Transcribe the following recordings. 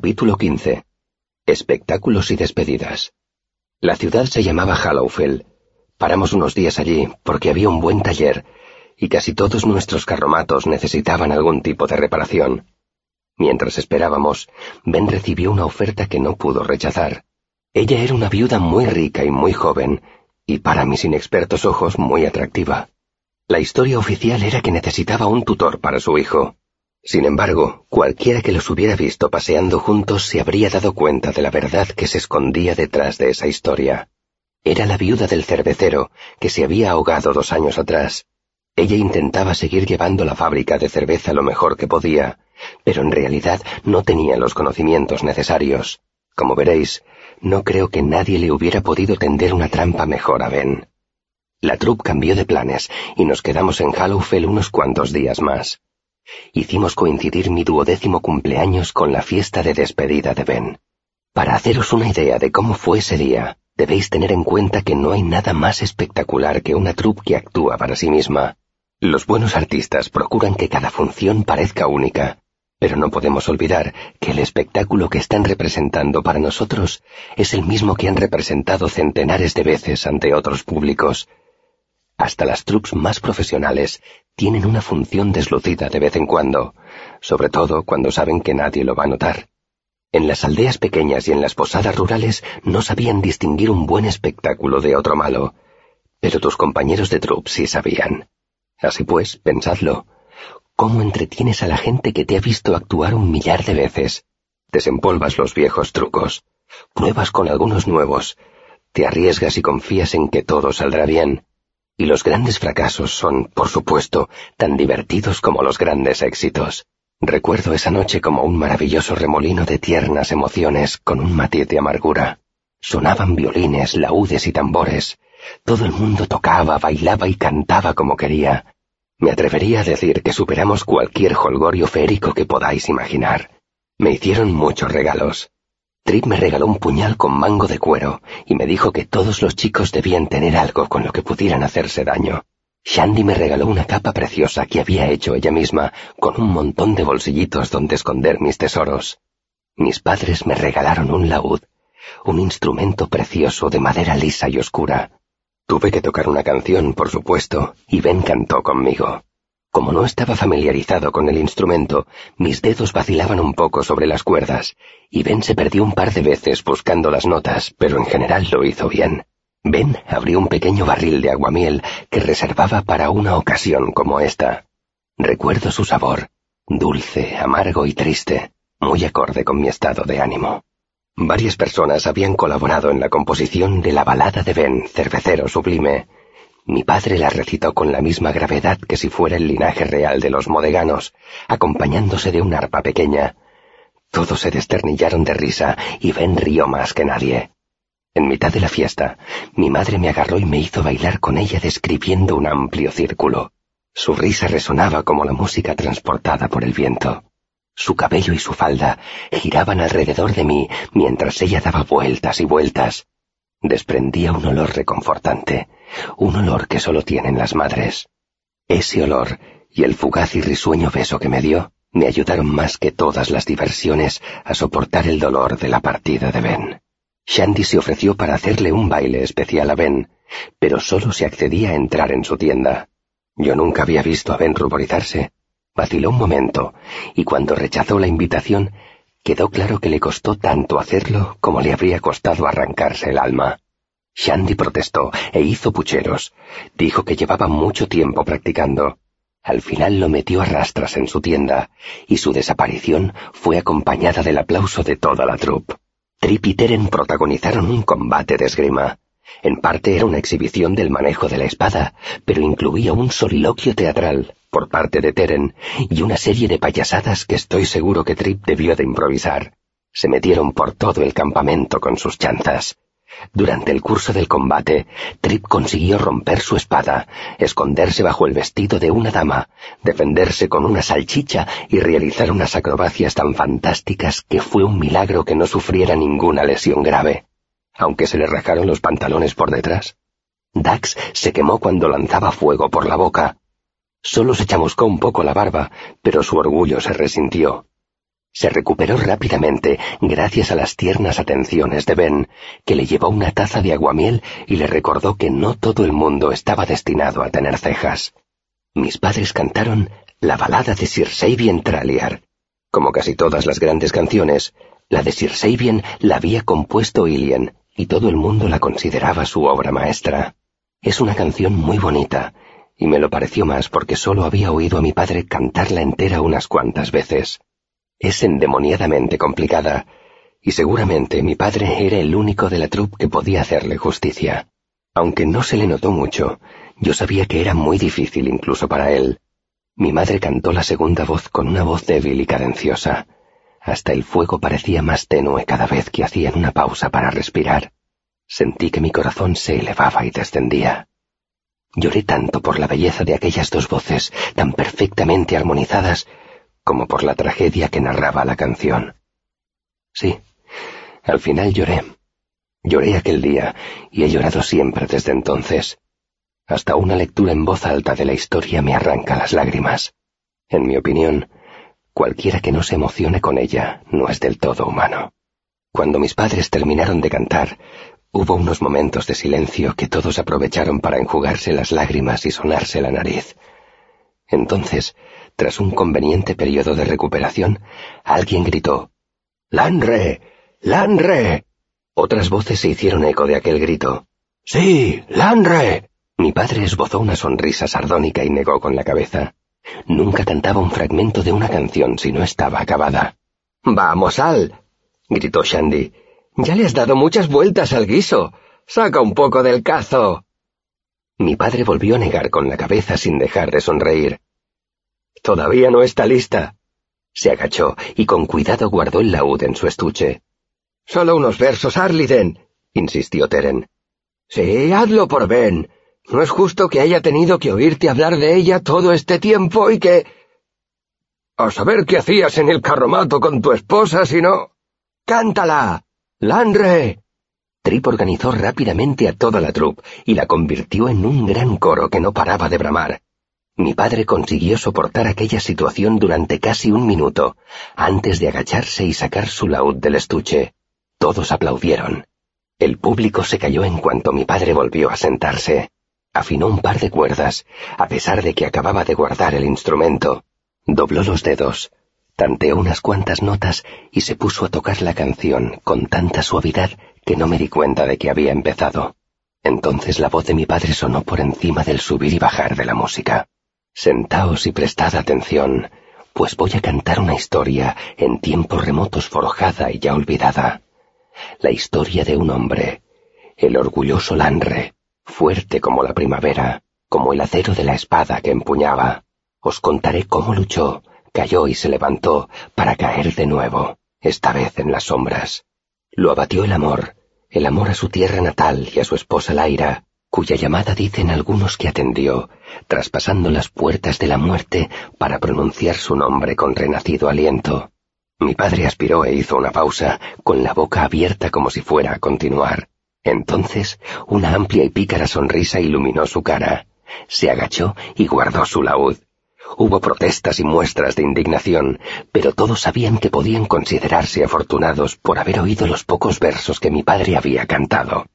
Capítulo 15. Espectáculos y despedidas. La ciudad se llamaba Hallowfell. Paramos unos días allí porque había un buen taller y casi todos nuestros carromatos necesitaban algún tipo de reparación. Mientras esperábamos, Ben recibió una oferta que no pudo rechazar. Ella era una viuda muy rica y muy joven, y para mis inexpertos ojos muy atractiva. La historia oficial era que necesitaba un tutor para su hijo. Sin embargo, cualquiera que los hubiera visto paseando juntos se habría dado cuenta de la verdad que se escondía detrás de esa historia. Era la viuda del cervecero, que se había ahogado dos años atrás. Ella intentaba seguir llevando la fábrica de cerveza lo mejor que podía, pero en realidad no tenía los conocimientos necesarios. Como veréis, no creo que nadie le hubiera podido tender una trampa mejor a Ben. La troupe cambió de planes y nos quedamos en Hallowfell unos cuantos días más. Hicimos coincidir mi duodécimo cumpleaños con la fiesta de despedida de Ben. Para haceros una idea de cómo fue ese día, debéis tener en cuenta que no hay nada más espectacular que una troupe que actúa para sí misma. Los buenos artistas procuran que cada función parezca única, pero no podemos olvidar que el espectáculo que están representando para nosotros es el mismo que han representado centenares de veces ante otros públicos, hasta las troupes más profesionales tienen una función deslucida de vez en cuando, sobre todo cuando saben que nadie lo va a notar. En las aldeas pequeñas y en las posadas rurales no sabían distinguir un buen espectáculo de otro malo, pero tus compañeros de troupe sí sabían. Así pues, pensadlo. ¿Cómo entretienes a la gente que te ha visto actuar un millar de veces? Desempolvas los viejos trucos, pruebas con algunos nuevos, te arriesgas y confías en que todo saldrá bien y los grandes fracasos son, por supuesto, tan divertidos como los grandes éxitos. Recuerdo esa noche como un maravilloso remolino de tiernas emociones con un matiz de amargura. Sonaban violines, laúdes y tambores. Todo el mundo tocaba, bailaba y cantaba como quería. Me atrevería a decir que superamos cualquier holgorio férico que podáis imaginar. Me hicieron muchos regalos. Trip me regaló un puñal con mango de cuero y me dijo que todos los chicos debían tener algo con lo que pudieran hacerse daño. Shandy me regaló una capa preciosa que había hecho ella misma con un montón de bolsillitos donde esconder mis tesoros. Mis padres me regalaron un laúd, un instrumento precioso de madera lisa y oscura. Tuve que tocar una canción, por supuesto, y Ben cantó conmigo. Como no estaba familiarizado con el instrumento, mis dedos vacilaban un poco sobre las cuerdas, y Ben se perdió un par de veces buscando las notas, pero en general lo hizo bien. Ben abrió un pequeño barril de aguamiel que reservaba para una ocasión como esta. Recuerdo su sabor, dulce, amargo y triste, muy acorde con mi estado de ánimo. Varias personas habían colaborado en la composición de la balada de Ben, cervecero sublime, mi padre la recitó con la misma gravedad que si fuera el linaje real de los modeganos, acompañándose de una arpa pequeña. Todos se desternillaron de risa y Ben rió más que nadie. En mitad de la fiesta, mi madre me agarró y me hizo bailar con ella describiendo un amplio círculo. Su risa resonaba como la música transportada por el viento. Su cabello y su falda giraban alrededor de mí mientras ella daba vueltas y vueltas. Desprendía un olor reconfortante un olor que solo tienen las madres. Ese olor y el fugaz y risueño beso que me dio me ayudaron más que todas las diversiones a soportar el dolor de la partida de Ben. Shandy se ofreció para hacerle un baile especial a Ben, pero solo se accedía a entrar en su tienda. Yo nunca había visto a Ben ruborizarse. Vaciló un momento, y cuando rechazó la invitación, quedó claro que le costó tanto hacerlo como le habría costado arrancarse el alma. Shandy protestó e hizo pucheros. Dijo que llevaba mucho tiempo practicando. Al final lo metió a rastras en su tienda, y su desaparición fue acompañada del aplauso de toda la troupe. Trip y Teren protagonizaron un combate de esgrima. En parte era una exhibición del manejo de la espada, pero incluía un soliloquio teatral por parte de Teren y una serie de payasadas que estoy seguro que Trip debió de improvisar. Se metieron por todo el campamento con sus chanzas. Durante el curso del combate, Trip consiguió romper su espada, esconderse bajo el vestido de una dama, defenderse con una salchicha y realizar unas acrobacias tan fantásticas que fue un milagro que no sufriera ninguna lesión grave, aunque se le rajaron los pantalones por detrás. Dax se quemó cuando lanzaba fuego por la boca. Solo se chamuscó un poco la barba, pero su orgullo se resintió. Se recuperó rápidamente gracias a las tiernas atenciones de Ben, que le llevó una taza de aguamiel y le recordó que no todo el mundo estaba destinado a tener cejas. Mis padres cantaron la balada de Sir Sabien Traliar. Como casi todas las grandes canciones, la de Sir Sabien la había compuesto Ilian, y todo el mundo la consideraba su obra maestra. Es una canción muy bonita, y me lo pareció más porque solo había oído a mi padre cantarla entera unas cuantas veces. Es endemoniadamente complicada, y seguramente mi padre era el único de la troupe que podía hacerle justicia. Aunque no se le notó mucho, yo sabía que era muy difícil incluso para él. Mi madre cantó la segunda voz con una voz débil y cadenciosa. Hasta el fuego parecía más tenue cada vez que hacían una pausa para respirar. Sentí que mi corazón se elevaba y descendía. Lloré tanto por la belleza de aquellas dos voces, tan perfectamente armonizadas, como por la tragedia que narraba la canción. Sí, al final lloré. Lloré aquel día y he llorado siempre desde entonces. Hasta una lectura en voz alta de la historia me arranca las lágrimas. En mi opinión, cualquiera que no se emocione con ella no es del todo humano. Cuando mis padres terminaron de cantar, hubo unos momentos de silencio que todos aprovecharon para enjugarse las lágrimas y sonarse la nariz. Entonces, tras un conveniente periodo de recuperación, alguien gritó Lanre. Lanre. Otras voces se hicieron eco de aquel grito. Sí, Lanre. Mi padre esbozó una sonrisa sardónica y negó con la cabeza. Nunca cantaba un fragmento de una canción si no estaba acabada. Vamos, Al. gritó Shandy. Ya le has dado muchas vueltas al guiso. Saca un poco del cazo. Mi padre volvió a negar con la cabeza sin dejar de sonreír. Todavía no está lista. Se agachó y con cuidado guardó el laúd en su estuche. Solo unos versos, Arliden, insistió Teren. Sí, hazlo por Ben. No es justo que haya tenido que oírte hablar de ella todo este tiempo y que... A saber qué hacías en el carromato con tu esposa si no... ¡Cántala! ¡Landre! Trip organizó rápidamente a toda la troupe y la convirtió en un gran coro que no paraba de bramar. Mi padre consiguió soportar aquella situación durante casi un minuto, antes de agacharse y sacar su laúd del estuche. Todos aplaudieron. El público se cayó en cuanto mi padre volvió a sentarse. Afinó un par de cuerdas, a pesar de que acababa de guardar el instrumento. Dobló los dedos, tanteó unas cuantas notas y se puso a tocar la canción con tanta suavidad que no me di cuenta de que había empezado. Entonces la voz de mi padre sonó por encima del subir y bajar de la música. Sentaos y prestad atención, pues voy a cantar una historia en tiempos remotos forjada y ya olvidada. La historia de un hombre, el orgulloso Lanre, fuerte como la primavera, como el acero de la espada que empuñaba. Os contaré cómo luchó, cayó y se levantó para caer de nuevo, esta vez en las sombras. Lo abatió el amor, el amor a su tierra natal y a su esposa Laira, cuya llamada dicen algunos que atendió, traspasando las puertas de la muerte para pronunciar su nombre con renacido aliento. Mi padre aspiró e hizo una pausa, con la boca abierta como si fuera a continuar. Entonces, una amplia y pícara sonrisa iluminó su cara. Se agachó y guardó su laúd. Hubo protestas y muestras de indignación, pero todos sabían que podían considerarse afortunados por haber oído los pocos versos que mi padre había cantado.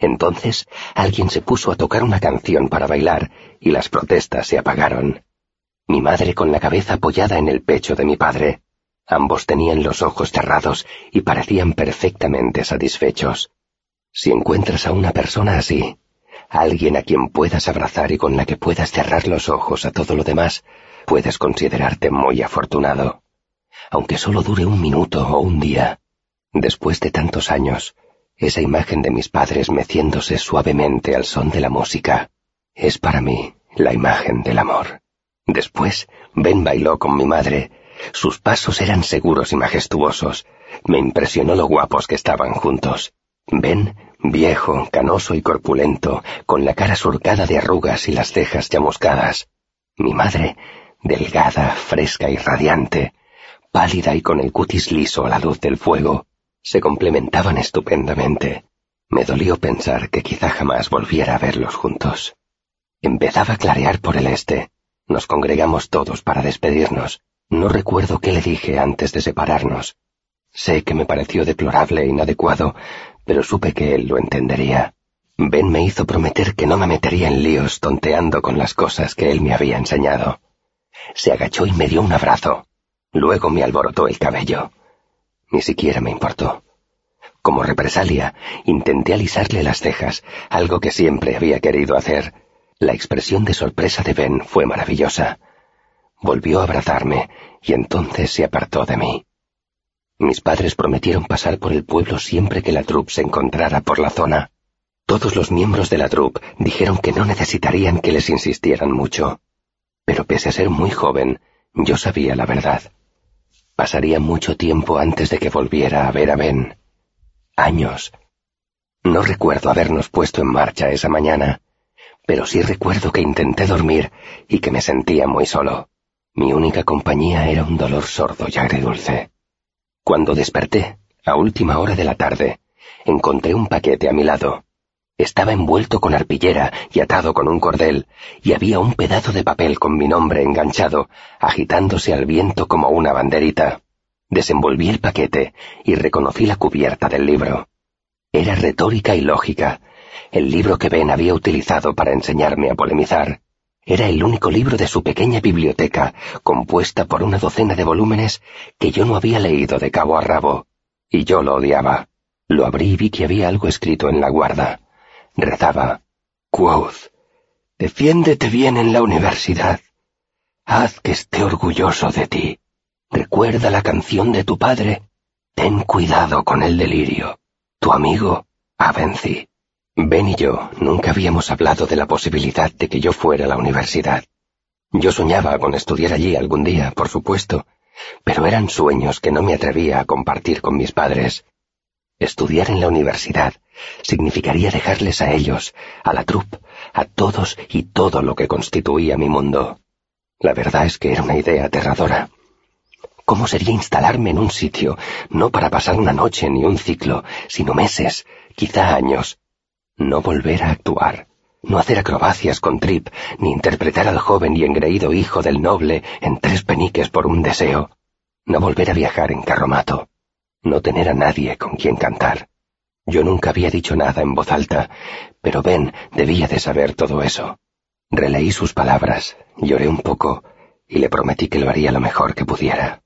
Entonces alguien se puso a tocar una canción para bailar y las protestas se apagaron. Mi madre con la cabeza apoyada en el pecho de mi padre. Ambos tenían los ojos cerrados y parecían perfectamente satisfechos. Si encuentras a una persona así, alguien a quien puedas abrazar y con la que puedas cerrar los ojos a todo lo demás, puedes considerarte muy afortunado. Aunque solo dure un minuto o un día. Después de tantos años, esa imagen de mis padres meciéndose suavemente al son de la música es para mí la imagen del amor. Después, Ben bailó con mi madre. Sus pasos eran seguros y majestuosos. Me impresionó lo guapos que estaban juntos. Ben, viejo, canoso y corpulento, con la cara surcada de arrugas y las cejas chamuscadas. Mi madre, delgada, fresca y radiante, pálida y con el cutis liso a la luz del fuego se complementaban estupendamente. Me dolió pensar que quizá jamás volviera a verlos juntos. Empezaba a clarear por el este. Nos congregamos todos para despedirnos. No recuerdo qué le dije antes de separarnos. Sé que me pareció deplorable e inadecuado, pero supe que él lo entendería. Ben me hizo prometer que no me metería en líos tonteando con las cosas que él me había enseñado. Se agachó y me dio un abrazo. Luego me alborotó el cabello. Ni siquiera me importó. Como represalia, intenté alisarle las cejas, algo que siempre había querido hacer. La expresión de sorpresa de Ben fue maravillosa. Volvió a abrazarme y entonces se apartó de mí. Mis padres prometieron pasar por el pueblo siempre que la troupe se encontrara por la zona. Todos los miembros de la troupe dijeron que no necesitarían que les insistieran mucho. Pero pese a ser muy joven, yo sabía la verdad. Pasaría mucho tiempo antes de que volviera a ver a Ben. Años. No recuerdo habernos puesto en marcha esa mañana, pero sí recuerdo que intenté dormir y que me sentía muy solo. Mi única compañía era un dolor sordo y agridulce. Cuando desperté, a última hora de la tarde, encontré un paquete a mi lado. Estaba envuelto con arpillera y atado con un cordel, y había un pedazo de papel con mi nombre enganchado, agitándose al viento como una banderita. Desenvolví el paquete y reconocí la cubierta del libro. Era retórica y lógica, el libro que Ben había utilizado para enseñarme a polemizar. Era el único libro de su pequeña biblioteca, compuesta por una docena de volúmenes que yo no había leído de cabo a rabo, y yo lo odiaba. Lo abrí y vi que había algo escrito en la guarda. Rezaba, Quoth, defiéndete bien en la universidad. Haz que esté orgulloso de ti. Recuerda la canción de tu padre. Ten cuidado con el delirio. Tu amigo, Avency. Ben y yo nunca habíamos hablado de la posibilidad de que yo fuera a la universidad. Yo soñaba con estudiar allí algún día, por supuesto, pero eran sueños que no me atrevía a compartir con mis padres. Estudiar en la universidad significaría dejarles a ellos, a la troupe, a todos y todo lo que constituía mi mundo. La verdad es que era una idea aterradora. ¿Cómo sería instalarme en un sitio, no para pasar una noche ni un ciclo, sino meses, quizá años, no volver a actuar, no hacer acrobacias con Trip, ni interpretar al joven y engreído hijo del noble en tres peniques por un deseo, no volver a viajar en carromato, no tener a nadie con quien cantar. Yo nunca había dicho nada en voz alta, pero Ben debía de saber todo eso. Releí sus palabras, lloré un poco y le prometí que lo haría lo mejor que pudiera.